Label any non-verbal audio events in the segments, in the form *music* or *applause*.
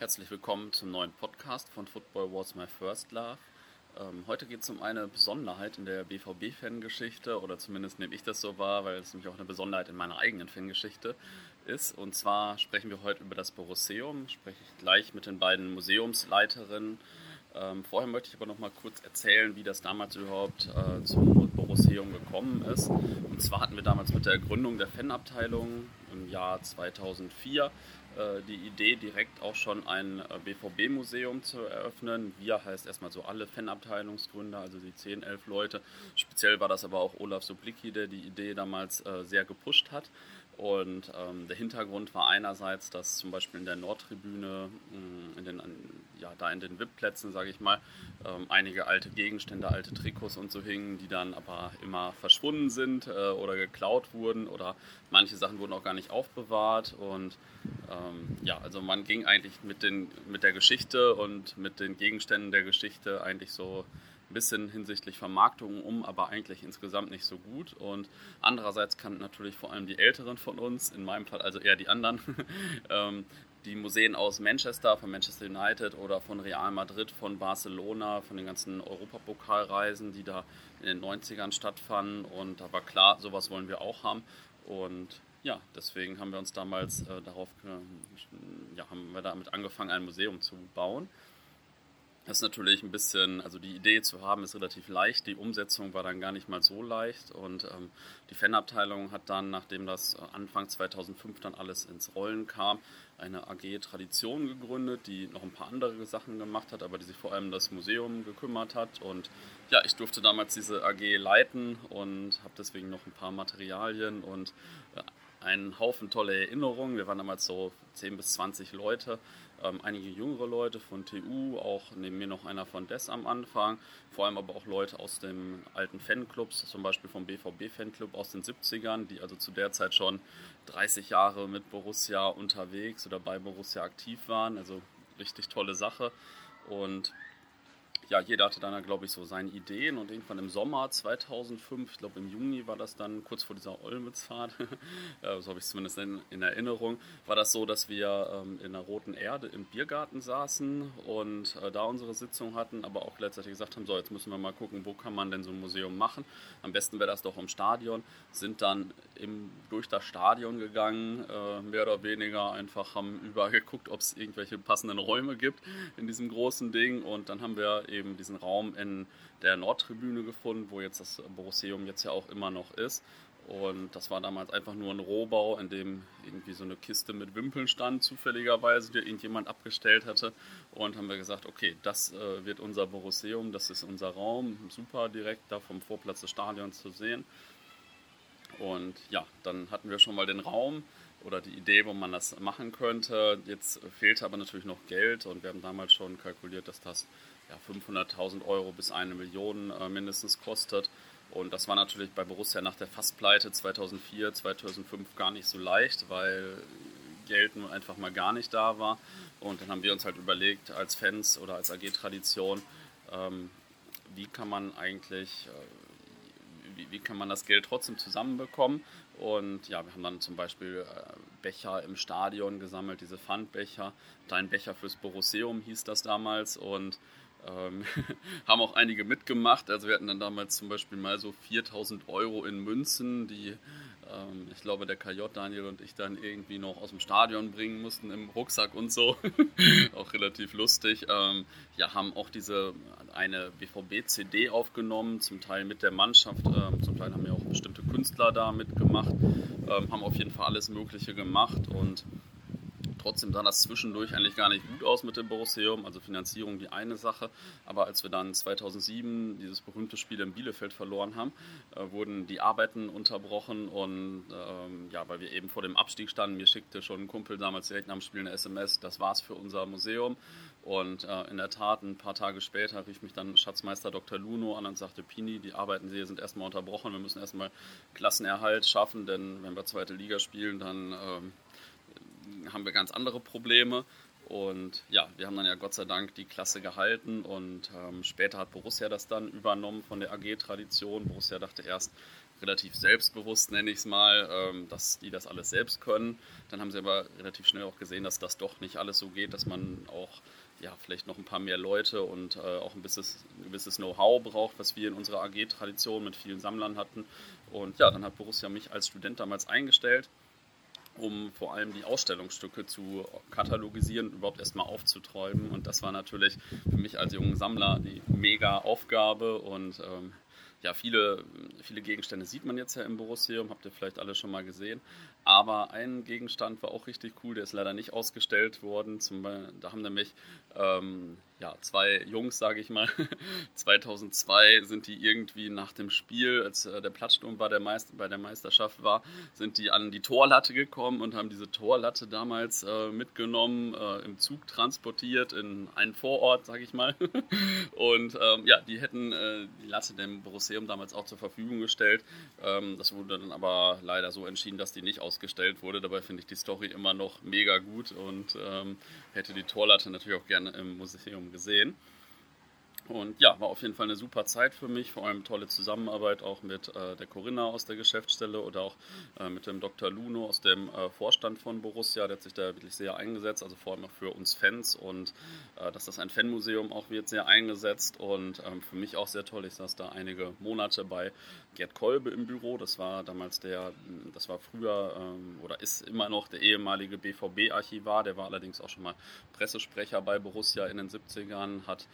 Herzlich willkommen zum neuen Podcast von Football Was My First Love. Ähm, heute geht es um eine Besonderheit in der BVB-Fangeschichte, oder zumindest nehme ich das so wahr, weil es nämlich auch eine Besonderheit in meiner eigenen Fangeschichte ist. Und zwar sprechen wir heute über das Borusseum, spreche ich gleich mit den beiden Museumsleiterinnen. Ähm, vorher möchte ich aber noch mal kurz erzählen, wie das damals überhaupt äh, zum Borusseum gekommen ist. Und zwar hatten wir damals mit der Gründung der Fanabteilung Jahr 2004 äh, die Idee, direkt auch schon ein äh, BVB-Museum zu eröffnen. Wir heißt erstmal so alle Fanabteilungsgründer, also die 10, 11 Leute. Speziell war das aber auch Olaf Sublicki, der die Idee damals äh, sehr gepusht hat. Und ähm, der Hintergrund war einerseits, dass zum Beispiel in der Nordtribüne, mm, in den, ja, da in den VIP-Plätzen, sage ich mal, ähm, einige alte Gegenstände, alte Trikots und so hingen, die dann aber immer verschwunden sind äh, oder geklaut wurden oder manche Sachen wurden auch gar nicht aufbewahrt. Und ähm, ja, also man ging eigentlich mit, den, mit der Geschichte und mit den Gegenständen der Geschichte eigentlich so ein bisschen hinsichtlich Vermarktung um, aber eigentlich insgesamt nicht so gut. Und andererseits kannten natürlich vor allem die Älteren von uns, in meinem Fall also eher die anderen, *laughs* ähm, die Museen aus Manchester, von Manchester United oder von Real Madrid, von Barcelona, von den ganzen Europapokalreisen, die da in den 90ern stattfanden. Und da war klar, sowas wollen wir auch haben. Und ja, deswegen haben wir uns damals äh, darauf, äh, ja, haben wir damit angefangen, ein Museum zu bauen. Das ist natürlich ein bisschen, also die Idee zu haben ist relativ leicht, die Umsetzung war dann gar nicht mal so leicht. Und ähm, die Fanabteilung hat dann, nachdem das Anfang 2005 dann alles ins Rollen kam, eine AG Tradition gegründet, die noch ein paar andere Sachen gemacht hat, aber die sich vor allem das Museum gekümmert hat. Und ja, ich durfte damals diese AG leiten und habe deswegen noch ein paar Materialien und äh, einen Haufen tolle Erinnerungen. Wir waren damals so 10 bis 20 Leute, ähm, einige jüngere Leute von TU, auch neben mir noch einer von DES am Anfang, vor allem aber auch Leute aus den alten Fanclubs, zum Beispiel vom BVB-Fanclub aus den 70ern, die also zu der Zeit schon 30 Jahre mit Borussia unterwegs oder bei Borussia aktiv waren. Also richtig tolle Sache. Und ja, jeder hatte dann, glaube ich, so seine Ideen und irgendwann im Sommer 2005, ich glaube im Juni war das dann, kurz vor dieser Olmützfahrt, *laughs* so habe ich es zumindest in, in, Erinnerung, war das so, dass wir ähm, in der Roten Erde im Biergarten saßen und äh, da unsere Sitzung hatten, aber auch gleichzeitig gesagt haben, so jetzt müssen wir mal gucken, wo kann man denn so ein Museum machen. Am besten wäre das doch im Stadion, sind dann im, durch das Stadion gegangen, äh, mehr oder weniger einfach haben überall geguckt, ob es irgendwelche passenden Räume gibt in diesem großen Ding und dann haben wir eben eben diesen Raum in der Nordtribüne gefunden, wo jetzt das Borusseum jetzt ja auch immer noch ist. Und das war damals einfach nur ein Rohbau, in dem irgendwie so eine Kiste mit Wimpeln stand, zufälligerweise, die irgendjemand abgestellt hatte. Und haben wir gesagt, okay, das äh, wird unser Borusseum, das ist unser Raum, super direkt da vom Vorplatz des Stadions zu sehen. Und ja, dann hatten wir schon mal den Raum oder die Idee, wo man das machen könnte. Jetzt fehlte aber natürlich noch Geld und wir haben damals schon kalkuliert, dass das ja, 500.000 Euro bis eine Million äh, mindestens kostet. Und das war natürlich bei Borussia nach der Fastpleite 2004, 2005 gar nicht so leicht, weil Geld nun einfach mal gar nicht da war. Und dann haben wir uns halt überlegt, als Fans oder als AG-Tradition, ähm, wie kann man eigentlich, äh, wie, wie, kann man das Geld trotzdem zusammenbekommen? Und ja, wir haben dann zum Beispiel äh, Becher im Stadion gesammelt, diese Pfandbecher. Dein Becher fürs Borusseum hieß das damals. Und ähm, *laughs* haben auch einige mitgemacht. Also wir hatten dann damals zum Beispiel mal so 4000 Euro in Münzen, die ähm, ich glaube der KJ Daniel und ich dann irgendwie noch aus dem Stadion bringen mussten im Rucksack und so. *laughs* auch relativ lustig. Ähm, ja, haben auch diese eine BVB-CD aufgenommen, zum Teil mit der Mannschaft, ähm, zum Teil haben ja auch bestimmte Künstler da mitgemacht, ähm, haben auf jeden Fall alles Mögliche gemacht und Trotzdem sah das zwischendurch eigentlich gar nicht gut aus mit dem Borusseum, also Finanzierung die eine Sache. Aber als wir dann 2007 dieses berühmte Spiel in Bielefeld verloren haben, äh, wurden die Arbeiten unterbrochen und ähm, ja, weil wir eben vor dem Abstieg standen, mir schickte schon ein Kumpel damals direkt nach dem Spiel eine SMS, das war's für unser Museum. Und äh, in der Tat, ein paar Tage später rief mich dann Schatzmeister Dr. Luno an und sagte, Pini, die Arbeiten hier sind erstmal unterbrochen, wir müssen erstmal Klassenerhalt schaffen, denn wenn wir zweite Liga spielen, dann ähm, haben wir ganz andere Probleme. Und ja, wir haben dann ja Gott sei Dank die Klasse gehalten und ähm, später hat Borussia das dann übernommen von der AG-Tradition. Borussia dachte erst, relativ selbstbewusst, nenne ich es mal, ähm, dass die das alles selbst können. Dann haben sie aber relativ schnell auch gesehen, dass das doch nicht alles so geht, dass man auch ja, vielleicht noch ein paar mehr Leute und äh, auch ein, bisschen, ein gewisses Know-how braucht, was wir in unserer AG-Tradition mit vielen Sammlern hatten. Und ja, dann hat Borussia mich als Student damals eingestellt, um vor allem die Ausstellungsstücke zu katalogisieren und überhaupt erstmal aufzuträumen. Und das war natürlich für mich als jungen Sammler die mega Aufgabe und ähm, ja, viele, viele Gegenstände sieht man jetzt ja im Borussium, habt ihr vielleicht alle schon mal gesehen. Aber ein Gegenstand war auch richtig cool, der ist leider nicht ausgestellt worden. Zum, da haben nämlich ähm, ja, zwei Jungs, sage ich mal, *laughs* 2002 sind die irgendwie nach dem Spiel, als äh, der Platzsturm bei der, Meister, bei der Meisterschaft war, sind die an die Torlatte gekommen und haben diese Torlatte damals äh, mitgenommen, äh, im Zug transportiert in einen Vorort, sage ich mal. *laughs* und ähm, ja, die hätten äh, die Latte dem Borusseum damals auch zur Verfügung gestellt. Ähm, das wurde dann aber leider so entschieden, dass die nicht ausgestellt wurde. Dabei finde ich die Story immer noch mega gut und ähm, hätte die Torlatte natürlich auch gerne im Museum gesehen. Und ja, war auf jeden Fall eine super Zeit für mich, vor allem tolle Zusammenarbeit auch mit äh, der Corinna aus der Geschäftsstelle oder auch äh, mit dem Dr. Luno aus dem äh, Vorstand von Borussia. Der hat sich da wirklich sehr eingesetzt, also vor allem auch für uns Fans und äh, dass das ein Fanmuseum auch wird, sehr eingesetzt und ähm, für mich auch sehr toll. Ich saß da einige Monate bei Gerd Kolbe im Büro. Das war damals der, das war früher ähm, oder ist immer noch der ehemalige BVB-Archivar. Der war allerdings auch schon mal Pressesprecher bei Borussia in den 70ern, hat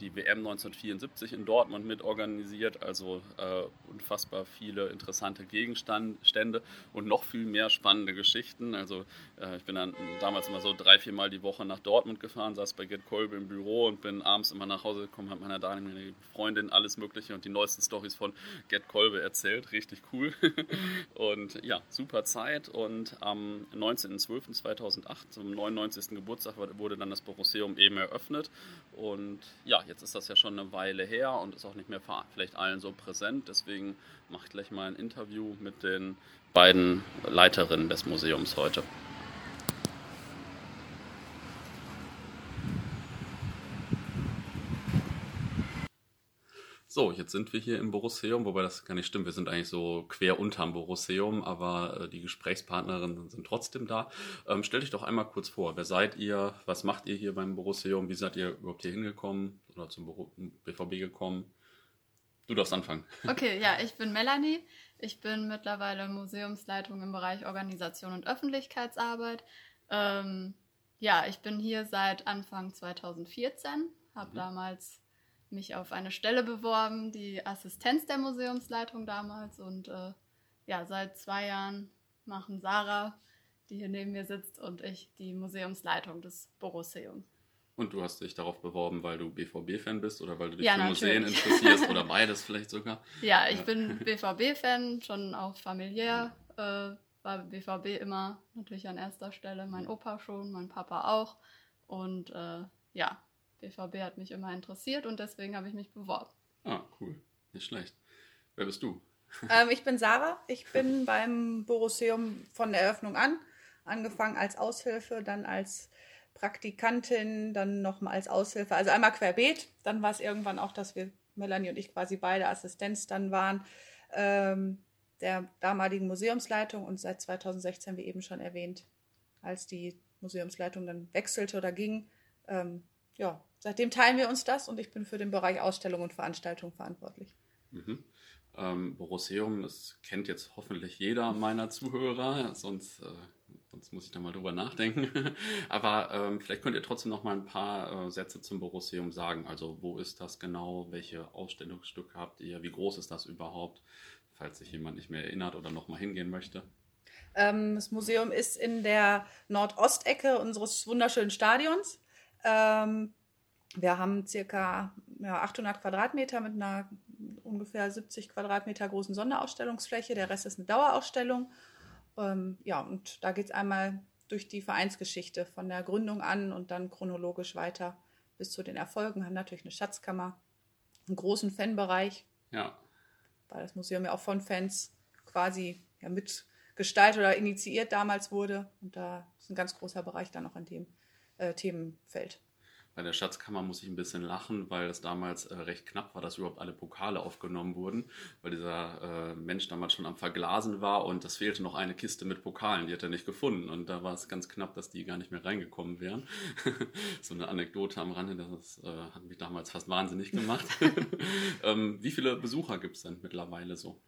die WM 1974 in Dortmund mitorganisiert, also äh, unfassbar viele interessante Gegenstände und noch viel mehr spannende Geschichten. Also äh, ich bin dann damals immer so drei, vier Mal die Woche nach Dortmund gefahren, saß bei Gerd Kolbe im Büro und bin abends immer nach Hause gekommen, habe meiner damaligen Freundin alles Mögliche und die neuesten Stories von Gerd Kolbe erzählt. Richtig cool. *laughs* und ja, super Zeit. Und am 19.12.2008, zum 99. Geburtstag, wurde dann das Borusseum eben eröffnet. Und ja, jetzt ist das ja schon eine Weile her und ist auch nicht mehr vielleicht allen so präsent. Deswegen mache ich gleich mal ein Interview mit den beiden Leiterinnen des Museums heute. So, jetzt sind wir hier im Borusseum, wobei das gar nicht stimmt. Wir sind eigentlich so quer unterm Borusseum, aber äh, die Gesprächspartnerinnen sind trotzdem da. Ähm, stellt euch doch einmal kurz vor, wer seid ihr? Was macht ihr hier beim Borusseum? Wie seid ihr überhaupt hier hingekommen oder zum BVB gekommen? Du darfst anfangen. *laughs* Okay, ja, ich bin Melanie. Ich bin mittlerweile Museumsleitung im Bereich Organisation und Öffentlichkeitsarbeit. Ähm, ja, ich bin hier seit Anfang 2014, habe mhm. damals mich auf eine Stelle beworben, die Assistenz der Museumsleitung damals. Und äh, ja, seit zwei Jahren machen Sarah, die hier neben mir sitzt, und ich die Museumsleitung des Borusseums. Und du hast dich darauf beworben, weil du BVB-Fan bist oder weil du dich ja, für natürlich. Museen interessierst oder *laughs* beides vielleicht sogar? Ja, ich ja. bin BVB-Fan, schon auch familiär. Äh, war BVB immer natürlich an erster Stelle. Mein Opa schon, mein Papa auch. Und äh, ja, BVB hat mich immer interessiert und deswegen habe ich mich beworben. Ah, cool. Nicht schlecht. Wer bist du? *laughs* Ähm, ich bin Sarah. Ich bin beim Borusseum von der Eröffnung an. Angefangen als Aushilfe, dann als Praktikantin, dann nochmal als Aushilfe. Also einmal querbeet. Dann war es irgendwann auch, dass wir, Melanie und ich, quasi beide Assistenz dann waren. Ähm, der damaligen Museumsleitung und seit 2016, wie eben schon erwähnt, als die Museumsleitung dann wechselte oder ging, ähm, ja, seitdem teilen wir uns das und ich bin für den Bereich Ausstellung und Veranstaltung verantwortlich. Mhm. Ähm, Borosseum, das kennt jetzt hoffentlich jeder meiner Zuhörer, sonst, äh, sonst muss ich da mal drüber nachdenken. *laughs* Aber ähm, vielleicht könnt ihr trotzdem noch mal ein paar äh, Sätze zum Borosseum sagen. Also wo ist das genau? Welche Ausstellungsstücke habt ihr? Wie groß ist das überhaupt? Falls sich jemand nicht mehr erinnert oder noch mal hingehen möchte. Ähm, das Museum ist in der Nordostecke unseres wunderschönen Stadions. Ähm, wir haben circa ja, 800 Quadratmeter mit einer ungefähr 70 Quadratmeter großen Sonderausstellungsfläche. Der Rest ist eine Dauerausstellung. Ähm, ja, und da geht es einmal durch die Vereinsgeschichte von der Gründung an und dann chronologisch weiter bis zu den Erfolgen. Wir haben natürlich eine Schatzkammer, einen großen Fanbereich. Ja. Weil das Museum ja auch von Fans quasi ja, mitgestaltet oder initiiert damals wurde. Und da ist ein ganz großer Bereich dann noch in dem äh, Themenfeld. Bei der Schatzkammer muss ich ein bisschen lachen, weil es damals äh, recht knapp war, dass überhaupt alle Pokale aufgenommen wurden, weil dieser äh, Mensch damals schon am Verglasen war und es fehlte noch eine Kiste mit Pokalen, die hat er nicht gefunden. Und da war es ganz knapp, dass die gar nicht mehr reingekommen wären. *laughs* so eine Anekdote am Rande, das äh, hat mich damals fast wahnsinnig gemacht. *laughs* *laughs* ähm, wie viele Besucher gibt es denn mittlerweile so?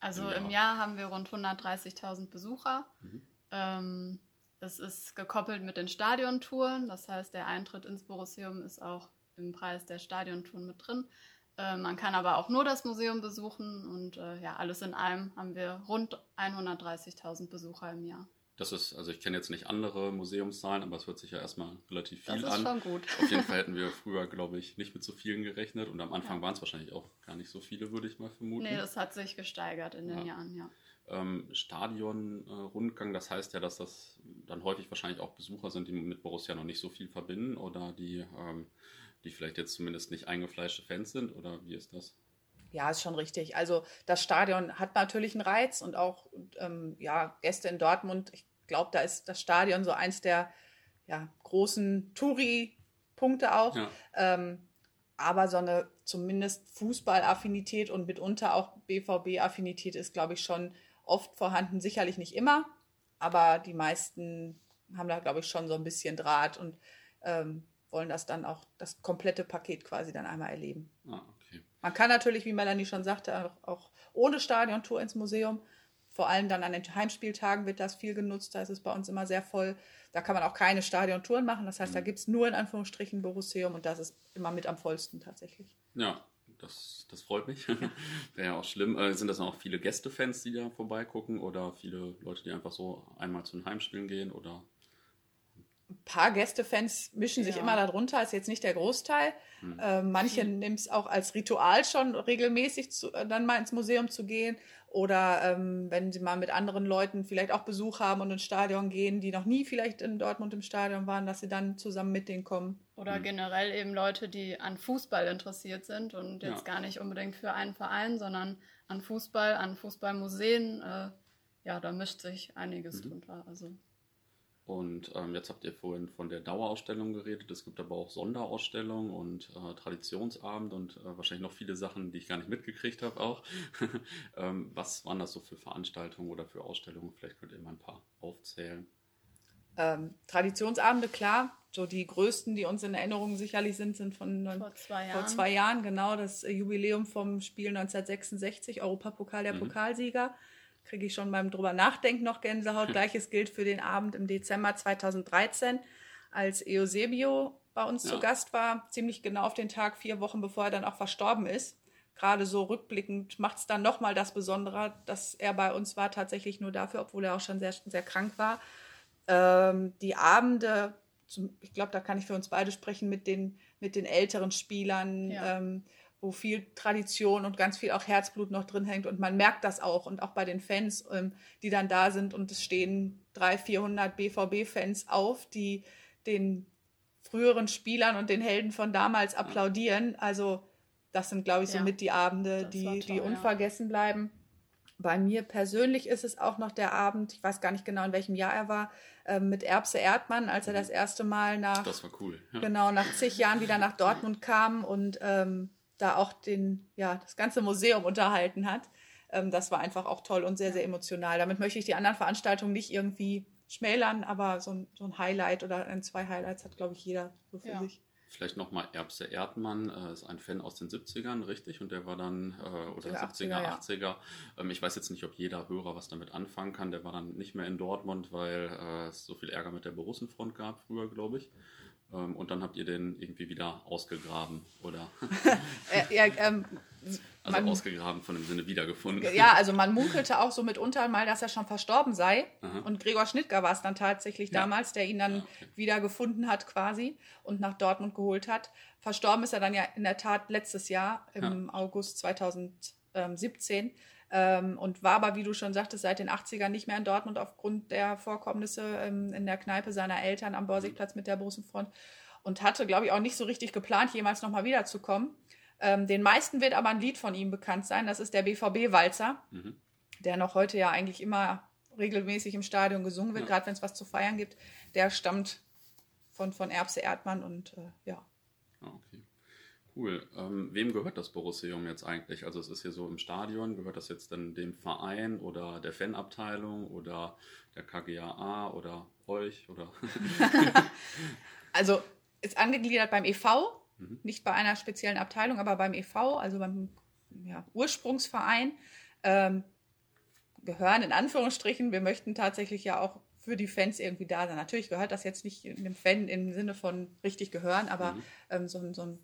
Also im Jahr, im Jahr haben wir rund 130.000 Besucher. Mhm. Ähm, es ist gekoppelt mit den Stadiontouren, das heißt, der Eintritt ins Borusseum ist auch im Preis der Stadiontouren mit drin. Äh, man kann aber auch nur das Museum besuchen und äh, ja, alles in allem haben wir rund 130.000 Besucher im Jahr. Das ist, also ich kenne jetzt nicht andere Museumszahlen, aber es hört sich ja erstmal relativ viel an. Das ist an. schon gut. Auf jeden Fall *laughs* hätten wir früher, glaube ich, nicht mit so vielen gerechnet und am Anfang ja. waren es wahrscheinlich auch gar nicht so viele, würde ich mal vermuten. Nee, das hat sich gesteigert in den ja. Jahren, ja ähm, Stadionrundgang. Äh, das heißt ja, dass das dann häufig wahrscheinlich auch Besucher sind, die mit Borussia noch nicht so viel verbinden oder die, ähm, die vielleicht jetzt zumindest nicht eingefleischte Fans sind oder wie ist das? Ja, ist schon richtig. Also das Stadion hat natürlich einen Reiz und auch ähm, ja, Gäste in Dortmund. Ich glaube, da ist das Stadion so eins der ja, großen Touri-Punkte auch. Ja. Ähm, aber so eine zumindest Fußballaffinität und mitunter auch BVB-Affinität ist, glaube ich, schon oft vorhanden, sicherlich nicht immer, aber die meisten haben da, glaube ich, schon so ein bisschen Draht und ähm, wollen das dann auch, das komplette Paket quasi dann einmal erleben. Ah, okay. Man kann natürlich, wie Melanie schon sagte, auch, auch ohne Stadiontour ins Museum. Vor allem dann an den Heimspieltagen wird das viel genutzt. Da ist es bei uns immer sehr voll. Da kann man auch keine Stadiontouren machen. Das heißt, mhm. da gibt es nur in Anführungsstrichen Borusseum und das ist immer mit am vollsten tatsächlich. Ja, das, das freut mich. *laughs* Wäre ja auch schlimm. Äh, sind das auch viele Gästefans, die da vorbeigucken oder viele Leute, die einfach so einmal zu den Heimspielen gehen oder? Ein paar Gästefans mischen ja. sich immer darunter, ist jetzt nicht der Großteil. Hm. Äh, manche hm. nehmen es auch als Ritual schon regelmäßig zu, äh, dann mal ins Museum zu gehen oder ähm, wenn sie mal mit anderen Leuten vielleicht auch Besuch haben und ins Stadion gehen, die noch nie vielleicht in Dortmund im Stadion waren, dass sie dann zusammen mit denen kommen. Oder mhm. generell eben Leute, die an Fußball interessiert sind und jetzt ja. gar nicht unbedingt für einen Verein, sondern an Fußball, an Fußballmuseen. Äh, ja, da mischt sich einiges mhm. drunter. Also und ähm, jetzt habt ihr vorhin von der Dauerausstellung geredet. Es gibt aber auch Sonderausstellungen und äh, Traditionsabend und äh, wahrscheinlich noch viele Sachen, die ich gar nicht mitgekriegt habe auch. *laughs* ähm, was waren das so für Veranstaltungen oder für Ausstellungen? Vielleicht könnt ihr mal ein paar aufzählen. Ähm, Traditionsabende, klar. So die größten, die uns in Erinnerung sicherlich sind, sind von vor zwei Jahren. Vor zwei Jahren genau, das Jubiläum vom Spiel 1966, Europapokal der mhm. Pokalsieger kriege ich schon beim drüber nachdenken noch Gänsehaut. *laughs* Gleiches gilt für den Abend im Dezember 2013, als Eusebio bei uns ja. zu Gast war, ziemlich genau auf den Tag, vier Wochen bevor er dann auch verstorben ist. Gerade so rückblickend macht es dann nochmal das Besondere, dass er bei uns war, tatsächlich nur dafür, obwohl er auch schon sehr, sehr krank war. Ähm, die Abende, zum, ich glaube, da kann ich für uns beide sprechen, mit den, mit den älteren Spielern. Ja. Ähm, wo viel Tradition und ganz viel auch Herzblut noch drin hängt. Und man merkt das auch. Und auch bei den Fans, ähm, die dann da sind und es stehen 300, 400 BVB-Fans auf, die den früheren Spielern und den Helden von damals applaudieren. Also das sind, glaube ich, so ja, mit die Abende, die, toll, die unvergessen ja. bleiben. Bei mir persönlich ist es auch noch der Abend, ich weiß gar nicht genau, in welchem Jahr er war, äh, mit Erbse Erdmann, als er das erste Mal nach, das war cool, ja. genau, nach zig Jahren wieder nach *laughs* Dortmund kam und ähm, da auch den, ja, das ganze Museum unterhalten hat. Ähm, das war einfach auch toll und sehr, sehr emotional. Damit möchte ich die anderen Veranstaltungen nicht irgendwie schmälern, aber so ein, so ein Highlight oder ein, zwei Highlights hat, glaube ich, jeder so für ja. sich. Vielleicht nochmal Erbse Erdmann, äh, ist ein Fan aus den 70ern, richtig? Und der war dann, äh, oder 70er, 80er, 80er. Ja. Ähm, ich weiß jetzt nicht, ob jeder Hörer was damit anfangen kann. Der war dann nicht mehr in Dortmund, weil äh, es so viel Ärger mit der Borussenfront gab früher, glaube ich. Ähm, und dann habt ihr den irgendwie wieder ausgegraben, oder? *laughs* Äh, ja, ähm, also man, ausgegraben von dem Sinne wiedergefunden. Ja, also man munkelte auch so mitunter mal, dass er schon verstorben sei. Aha. Und Gregor Schnittger war es dann tatsächlich ja. damals, der ihn dann ja, okay. wiedergefunden hat quasi und nach Dortmund geholt hat. Verstorben ist er dann ja in der Tat letztes Jahr, im ja. August 2017. Ähm, und war aber, wie du schon sagtest, seit den 80ern nicht mehr in Dortmund aufgrund der Vorkommnisse ähm, in der Kneipe seiner Eltern am Borsigplatz mit der Bosenfront und hatte, glaube ich, auch nicht so richtig geplant, jemals nochmal wiederzukommen. Ähm, den meisten wird aber ein Lied von ihm bekannt sein, das ist der BVB-Walzer, mhm. der noch heute ja eigentlich immer regelmäßig im Stadion gesungen wird, ja. gerade wenn es was zu feiern gibt. Der stammt von, von Erbse Erdmann und äh, ja. Cool. Ähm, wem gehört das Borussium jetzt eigentlich? Also es ist hier so im Stadion, gehört das jetzt dann dem Verein oder der Fanabteilung oder der KGAA oder euch oder? *laughs* *laughs* also ist angegliedert beim EV, mhm. nicht bei einer speziellen Abteilung, aber beim EV, also beim ja, Ursprungsverein. Ähm, gehören in Anführungsstrichen. Wir möchten tatsächlich ja auch für die Fans irgendwie da sein. Natürlich gehört das jetzt nicht in dem Fan im Sinne von richtig gehören, aber mhm. ähm, so, so ein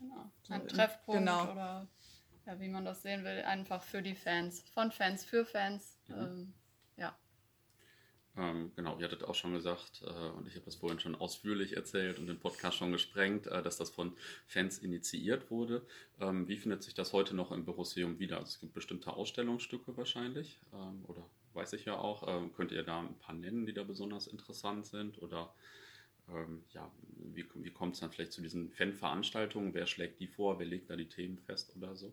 Genau. Ein Treffpunkt genau. oder ja, wie man das sehen will, einfach für die Fans, von Fans für Fans. Mhm. Ähm, ja. Ähm, genau, ihr hattet auch schon gesagt, äh, und ich habe das vorhin schon ausführlich erzählt und den Podcast schon gesprengt, äh, dass das von Fans initiiert wurde. Ähm, wie findet sich das heute noch im Borussium wieder? Also es gibt bestimmte Ausstellungsstücke wahrscheinlich, ähm, oder weiß ich ja auch. Könnt ihr da ein paar nennen, die da besonders interessant sind? Oder ähm, ja, wie, wie kommt es dann vielleicht zu diesen Fanveranstaltungen? Wer schlägt die vor? Wer legt da die Themen fest oder so?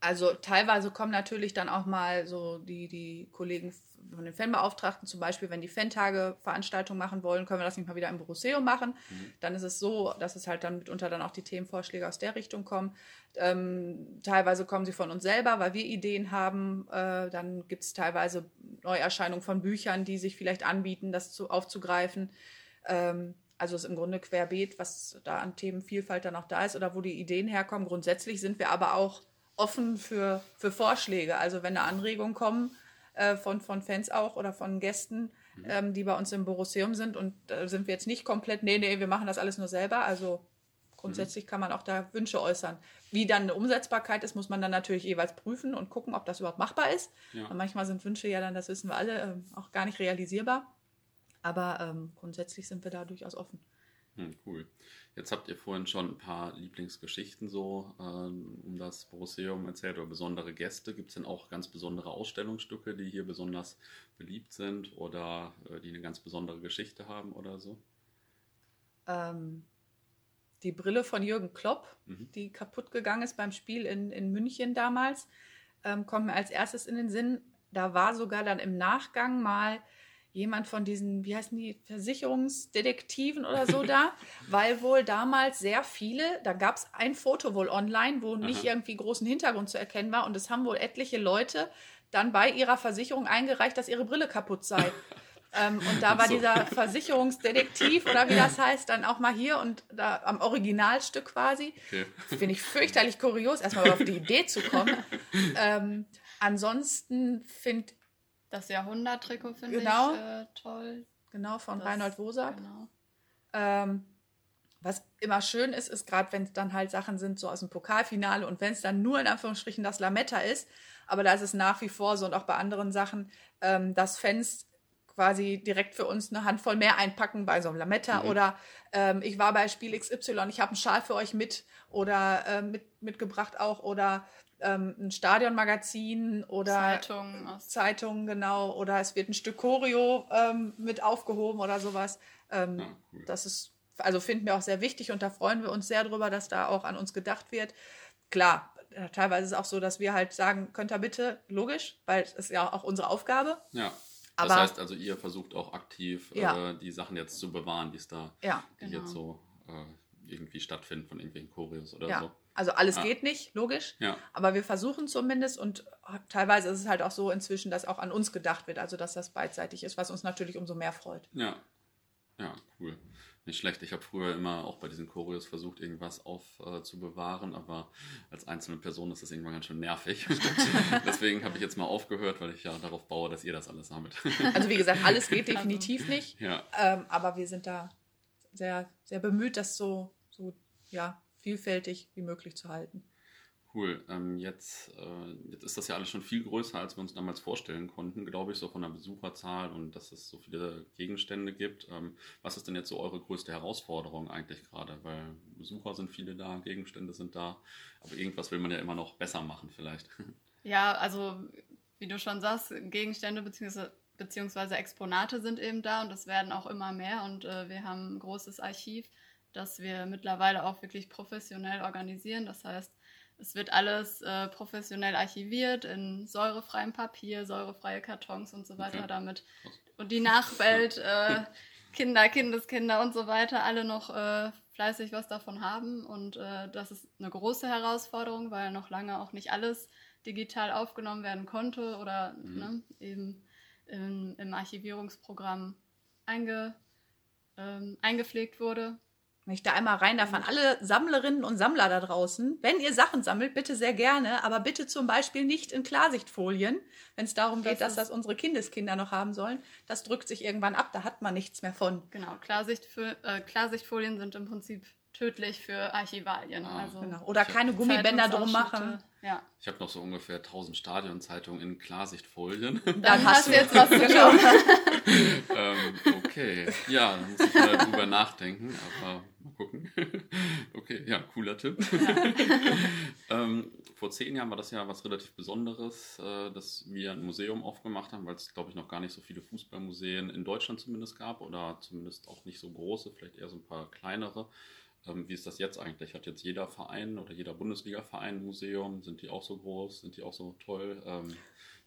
Also teilweise kommen natürlich dann auch mal so die, die Kollegen von den Fanbeauftragten, zum Beispiel, wenn die Fantage Veranstaltungen machen wollen, können wir das nicht mal wieder im Borusseum machen. Mhm. Dann ist es so, dass es halt dann mitunter dann auch die Themenvorschläge aus der Richtung kommen. Ähm, teilweise kommen sie von uns selber, weil wir Ideen haben. Äh, dann gibt es teilweise Neuerscheinungen von Büchern, die sich vielleicht anbieten, das zu, aufzugreifen. Ähm, also ist im Grunde querbeet, was da an Themenvielfalt dann auch da ist oder wo die Ideen herkommen. Grundsätzlich sind wir aber auch offen für, für Vorschläge. Also wenn da Anregungen kommen äh, von, von Fans auch oder von Gästen, mhm. ähm, die bei uns im Borusseum sind und da äh, sind wir jetzt nicht komplett, nee, nee, wir machen das alles nur selber. Also grundsätzlich mhm. kann man auch da Wünsche äußern. Wie dann eine Umsetzbarkeit ist, muss man dann natürlich jeweils prüfen und gucken, ob das überhaupt machbar ist. Ja. Und manchmal sind Wünsche ja dann, das wissen wir alle, äh, auch gar nicht realisierbar. Aber ähm, grundsätzlich sind wir da durchaus offen. Hm, cool. Jetzt habt ihr vorhin schon ein paar Lieblingsgeschichten so ähm, um das Borusseum erzählt oder besondere Gäste. Gibt es denn auch ganz besondere Ausstellungsstücke, die hier besonders beliebt sind oder äh, die eine ganz besondere Geschichte haben oder so? Ähm, die Brille von Jürgen Klopp, mhm. die kaputt gegangen ist beim Spiel in, in München damals, ähm, kommt mir als erstes in den Sinn. Da war sogar dann im Nachgang mal jemand von diesen, wie heißen die, Versicherungsdetektiven oder so da, *laughs* weil wohl damals sehr viele, da gab es ein Foto wohl online, wo nicht Aha. irgendwie großen Hintergrund zu erkennen war und es haben wohl etliche Leute dann bei ihrer Versicherung eingereicht, dass ihre Brille kaputt sei. *laughs* ähm, und da war so. dieser Versicherungsdetektiv oder wie das heißt, dann auch mal hier und da am Originalstück quasi. Okay. Finde ich fürchterlich kurios, erstmal auf die Idee zu kommen. *laughs* Ähm, ansonsten finde das Jahrhundert-Trikot finde genau. ich äh, toll. Genau, von das, Reinhold Wosak. Genau. Ähm, was immer schön ist, ist gerade, wenn es dann halt Sachen sind, so aus dem Pokalfinale und wenn es dann nur in Anführungsstrichen das Lametta ist, aber da ist es nach wie vor so und auch bei anderen Sachen, ähm, dass Fans quasi direkt für uns eine Handvoll mehr einpacken bei so einem Lametta mhm. oder ähm, ich war bei Spiel XY, ich habe einen Schal für euch mit oder äh, mit, mitgebracht auch oder ähm, ein Stadionmagazin oder Zeitungen, Zeitungen, genau, oder es wird ein Stück Choreo ähm, mit aufgehoben oder sowas. Ähm, ja, cool. Das ist, also finden wir auch sehr wichtig und da freuen wir uns sehr drüber, dass da auch an uns gedacht wird. Klar, äh, teilweise ist es auch so, dass wir halt sagen, könnt ihr bitte, logisch, weil es ist ja auch unsere Aufgabe. Ja. Das Aber, heißt also, ihr versucht auch aktiv ja. äh, die Sachen jetzt zu bewahren, die es da ja, die genau. jetzt so äh, irgendwie stattfinden von irgendwelchen Choreos oder ja. so. Also alles ah. geht nicht, logisch. Ja. Aber wir versuchen zumindest und teilweise ist es halt auch so inzwischen, dass auch an uns gedacht wird, also dass das beidseitig ist, was uns natürlich umso mehr freut. Ja. Ja, cool. Nicht schlecht. Ich habe früher immer auch bei diesen Choreos versucht, irgendwas aufzubewahren, äh, aber als einzelne Person ist das irgendwann ganz schön nervig. *laughs* *laughs* Deswegen habe ich jetzt mal aufgehört, weil ich ja darauf baue, dass ihr das alles sammelt. *laughs* also wie gesagt, alles geht definitiv nicht. Ja. Ähm, aber wir sind da sehr, sehr bemüht, das so, so ja, vielfältig wie möglich zu halten. Cool. Ähm, jetzt, äh, jetzt ist das ja alles schon viel größer, als wir uns damals vorstellen konnten, glaube ich, so von der Besucherzahl und dass es so viele Gegenstände gibt. Ähm, was ist denn jetzt so eure größte Herausforderung eigentlich gerade? Weil Besucher sind viele da, Gegenstände sind da, aber irgendwas will man ja immer noch besser machen vielleicht. *laughs* Ja, also wie du schon sagst, Gegenstände bzw. beziehungsweise Exponate sind eben da und es werden auch immer mehr und äh, wir haben ein großes Archiv das wir mittlerweile auch wirklich professionell organisieren. Das heißt, es wird alles äh, professionell archiviert in säurefreiem Papier, säurefreie Kartons und so weiter, okay. damit und die Nachwelt äh, *laughs* Kinder, Kindeskinder und so weiter alle noch äh, fleißig was davon haben. Und äh, das ist eine große Herausforderung, weil noch lange auch nicht alles digital aufgenommen werden konnte oder mhm. ne, eben im, im Archivierungsprogramm einge, ähm, eingepflegt wurde. Wenn ich da einmal rein darf, an alle Sammlerinnen und Sammler da draußen, wenn ihr Sachen sammelt, bitte sehr gerne, aber bitte zum Beispiel nicht in Klarsichtfolien, wenn es darum geht, das dass das unsere Kindeskinder noch haben sollen. Das drückt sich irgendwann ab, da hat man nichts mehr von. Genau, Klarsichtfo äh, Klarsichtfolien sind im Prinzip tödlich für Archivalien. Also genau. Oder keine Gummibänder drum machen. Ja. Ich habe noch so ungefähr 1000 Stadionzeitungen in Klarsichtfolien. Dann *laughs* hast du jetzt was zu tun. *laughs* ähm, okay, ja, dann muss ich mal drüber nachdenken, aber mal gucken. *laughs* okay, ja, cooler Tipp. ähm, vor zehn Jahren war das ja was relativ Besonderes, äh, dass wir ein Museum aufgemacht haben, weil es, glaube ich, noch gar nicht so viele Fußballmuseen in Deutschland zumindest gab oder zumindest auch nicht so große, vielleicht eher so ein paar kleinere. Ähm, wie ist das jetzt eigentlich? Hat jetzt jeder Verein oder jeder Bundesliga-Verein ein Museum? Sind die auch so groß? Sind die auch so toll? Ähm,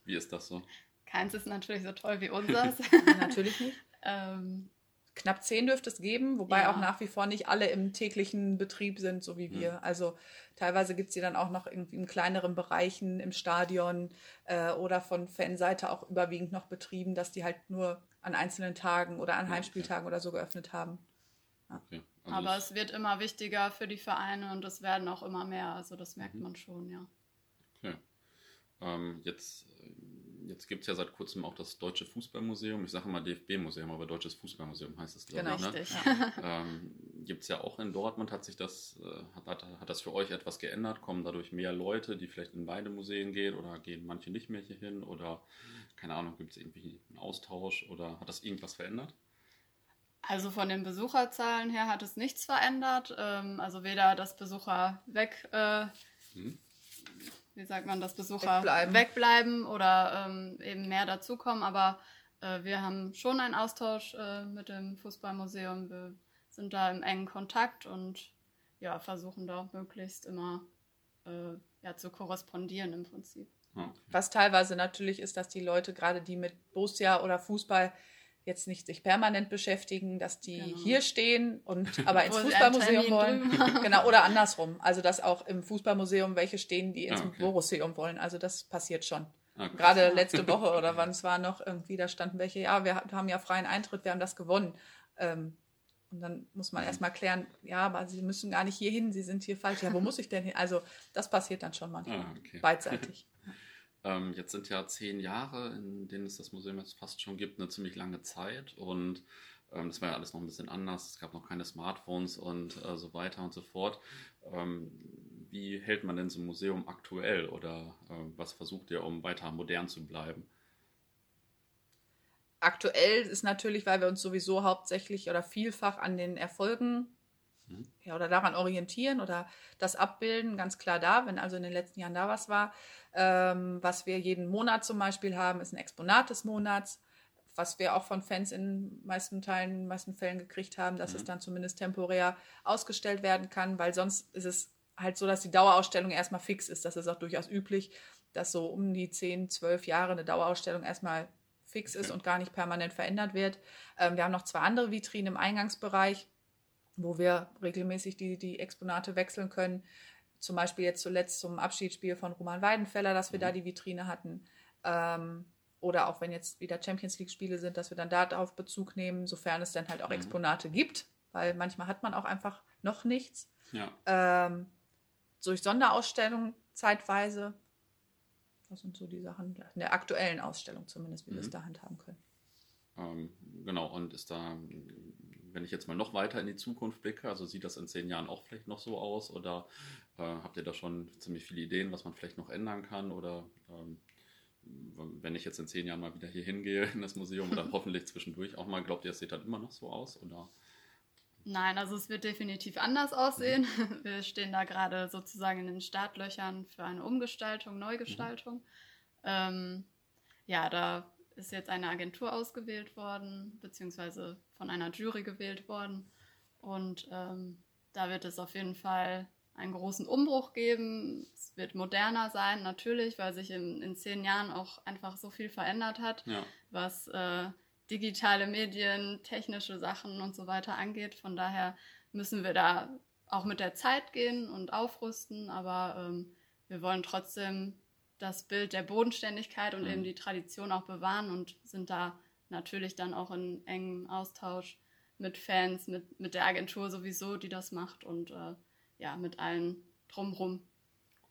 wie ist das so? Keins ist natürlich so toll wie *laughs* unseres. natürlich nicht. ähm, Knapp zehn dürfte es geben, wobei ja. auch nach wie vor nicht alle im täglichen Betrieb sind, so wie wir. Mhm. Also teilweise gibt es die dann auch noch irgendwie in kleineren Bereichen im Stadion äh, oder von Fanseite auch überwiegend noch betrieben, dass die halt nur an einzelnen Tagen oder an Heimspieltagen okay. oder so geöffnet haben. Okay. Also Aber es wird immer wichtiger für die Vereine und es werden auch immer mehr. Also das merkt mhm. man schon, ja. Okay. Ähm, jetzt jetzt gibt es ja seit kurzem auch das Deutsche Fußballmuseum. Ich sage immer DFB-Museum, aber Deutsches Fußballmuseum heißt es, glaube genau, ich. Ne? *laughs* ähm, gibt es ja auch in Dortmund. Hat sich das, äh, hat, hat, das für euch etwas geändert? Kommen dadurch mehr Leute, die vielleicht in beide Museen gehen oder gehen manche nicht mehr hier hin? Oder keine Ahnung, gibt es irgendwie einen Austausch oder hat das irgendwas verändert? Also von den Besucherzahlen her hat es nichts verändert. Ähm, also weder das Besucher weg, äh, hm. wie sagt man, das Besucher wegbleiben, wegbleiben oder ähm, eben mehr dazukommen. Aber äh, wir haben schon einen Austausch äh, mit dem Fußballmuseum. Wir sind da im engen Kontakt und ja, versuchen da auch möglichst immer äh, ja, zu korrespondieren im Prinzip. Okay. Was teilweise natürlich ist, dass die Leute, gerade die mit Borussia oder Fußball jetzt nicht sich permanent beschäftigen, dass die genau. hier stehen und *laughs* aber ins Fußballmuseum wollen. genau, oder andersrum. Also dass auch im Fußballmuseum welche stehen, die ins okay. Borusseum wollen. Also das passiert schon. Okay. Gerade *laughs* letzte Woche oder wann es war noch irgendwie, da standen welche, ja, wir haben ja freien Eintritt, wir haben das gewonnen. Ähm, und dann muss man mhm. erstmal klären, ja, aber sie müssen gar nicht hier hin, sie sind hier falsch. Ja, wo muss ich denn hin? Also das passiert dann schon manchmal. Ah, okay. Beidseitig. Ähm, jetzt sind ja zehn Jahre, in denen es das Museum jetzt fast schon gibt, eine ziemlich lange Zeit und ähm, das war ja alles noch ein bisschen anders. Es gab noch keine Smartphones und äh, so weiter und so fort. Ähm, wie hält man denn so ein Museum aktuell oder äh, was versucht ihr, um weiter modern zu bleiben? Aktuell ist natürlich, weil wir uns sowieso hauptsächlich oder vielfach an den Erfolgen mhm. ja, oder daran orientieren oder das abbilden, ganz klar da, wenn also in den letzten Jahren da was war. Ähm, was wir jeden Monat zum Beispiel haben, ist ein Exponat des Monats, was wir auch von Fans in meisten Teilen, in den meisten Fällen gekriegt haben, dass mhm. es dann zumindest temporär ausgestellt werden kann, weil sonst ist es halt so, dass die Dauerausstellung erstmal fix ist. Das ist auch durchaus üblich, dass so um die 10, 12 Jahre eine Dauerausstellung erstmal fix ist und gar nicht permanent verändert wird. Ähm, wir haben noch zwei andere Vitrinen im Eingangsbereich, wo wir regelmäßig die, die Exponate wechseln können zum Beispiel jetzt zuletzt zum Abschiedsspiel von Roman Weidenfeller, dass wir mhm. da die Vitrine hatten. Ähm, oder auch wenn jetzt wieder Champions League-Spiele sind, dass wir dann darauf Bezug nehmen, sofern es dann halt auch mhm. Exponate gibt, weil manchmal hat man auch einfach noch nichts. Ja. Ähm, durch Sonderausstellungen zeitweise. Das sind so die Sachen in der aktuellen Ausstellung zumindest, wie mhm. wir es da handhaben können. Ähm, genau, und ist da wenn ich jetzt mal noch weiter in die Zukunft blicke, also sieht das in zehn Jahren auch vielleicht noch so aus oder äh, habt ihr da schon ziemlich viele Ideen, was man vielleicht noch ändern kann oder ähm, wenn ich jetzt in zehn Jahren mal wieder hier hingehe in das Museum oder *laughs* hoffentlich zwischendurch auch mal, glaubt ihr, es sieht dann immer noch so aus oder? Nein, also es wird definitiv anders aussehen. Mhm. *laughs* Wir stehen da gerade sozusagen in den Startlöchern für eine Umgestaltung, Neugestaltung. Mhm. Ähm, ja, da ist jetzt eine Agentur ausgewählt worden, beziehungsweise von einer Jury gewählt worden. Und ähm, da wird es auf jeden Fall einen großen Umbruch geben. Es wird moderner sein, natürlich, weil sich in, in zehn Jahren auch einfach so viel verändert hat, ja. was äh, digitale Medien, technische Sachen und so weiter angeht. Von daher müssen wir da auch mit der Zeit gehen und aufrüsten, aber ähm, wir wollen trotzdem das Bild der Bodenständigkeit und mhm. eben die Tradition auch bewahren und sind da natürlich dann auch in engem Austausch mit Fans, mit, mit der Agentur sowieso, die das macht und äh, ja, mit allen drumrum.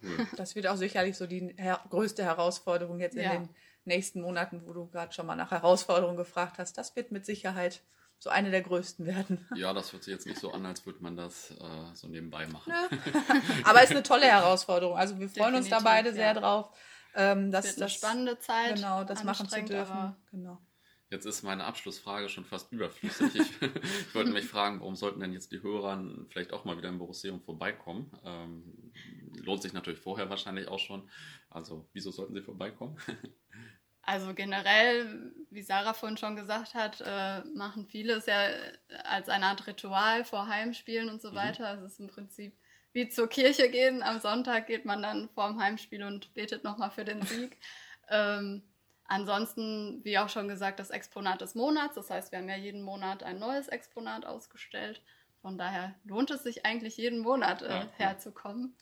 *laughs* Das wird auch sicherlich so die her größte Herausforderung jetzt in ja. den nächsten Monaten, wo du gerade schon mal nach Herausforderungen gefragt hast. Das wird mit Sicherheit so eine der größten werden. Ja, das hört sich jetzt nicht so an, als würde man das äh, so nebenbei machen. Ja. *laughs* Aber es ist eine tolle *laughs* Herausforderung. Also wir freuen Definitiv, uns da beide ja. sehr drauf. Ähm, das, wird eine spannende Zeit. Genau, das machen zu dürfen. Genau. Jetzt ist meine Abschlussfrage schon fast überflüssig. Ich, *laughs* ich, wollte mich fragen, warum sollten denn jetzt die Hörer vielleicht auch mal wieder im Borusseum vorbeikommen? Ähm, lohnt sich natürlich vorher wahrscheinlich auch schon. Also, wieso sollten sie vorbeikommen? Also generell, wie Sarah vorhin schon gesagt hat, äh, machen viele es ja als eine Art Ritual vor Heimspielen und so mhm. weiter. Es ist im Prinzip wie zur Kirche gehen. Am Sonntag geht man dann vorm Heimspiel und betet nochmal für den Sieg. *laughs* ähm, Ansonsten, wie auch schon gesagt, das Exponat des Monats. Das heißt, wir haben ja jeden Monat ein neues Exponat ausgestellt. Von daher lohnt es sich eigentlich jeden Monat äh, ja, herzukommen.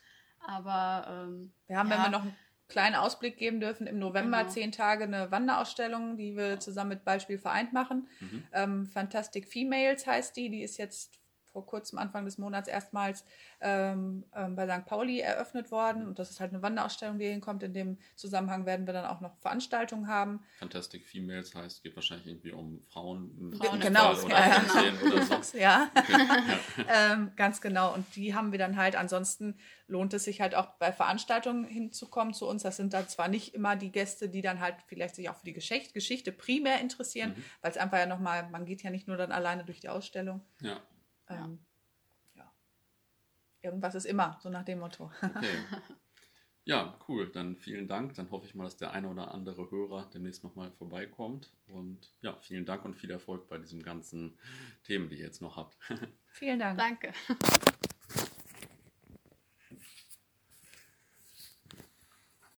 Aber ähm, wir haben, ja, wenn wir noch kleinen Ausblick geben dürfen, im November genau. zehn Tage eine Wanderausstellung, die wir zusammen mit Beispiel vereint machen. Mhm. Ähm, Fantastic Females heißt die. Die ist jetzt vor kurzem, Anfang des Monats, erstmals ähm, ähm, bei St. Pauli eröffnet worden. Und das ist halt eine Wanderausstellung, die hinkommt. In dem Zusammenhang werden wir dann auch noch Veranstaltungen haben. Fantastic Females heißt, geht wahrscheinlich irgendwie um Frauen. Frauen genau, oder, ja, genau. oder so. ja. Okay. ja. *laughs* ähm, ganz genau. Und die haben wir dann halt. Ansonsten lohnt es sich halt auch bei Veranstaltungen hinzukommen zu uns. Das sind dann zwar nicht immer die Gäste, die dann halt vielleicht sich auch für die Geschichte, Geschichte primär interessieren, mhm. weil es einfach ja nochmal, man geht ja nicht nur dann alleine durch die Ausstellung. Ja. Ähm, ja. Irgendwas ist immer, so nach dem Motto. *laughs* Okay. Ja, cool. Dann vielen Dank. Dann hoffe ich mal, dass der eine oder andere Hörer demnächst nochmal vorbeikommt. Und ja, vielen Dank und viel Erfolg bei diesen ganzen Themen, die ihr jetzt noch habt. *laughs* Vielen Dank. Danke.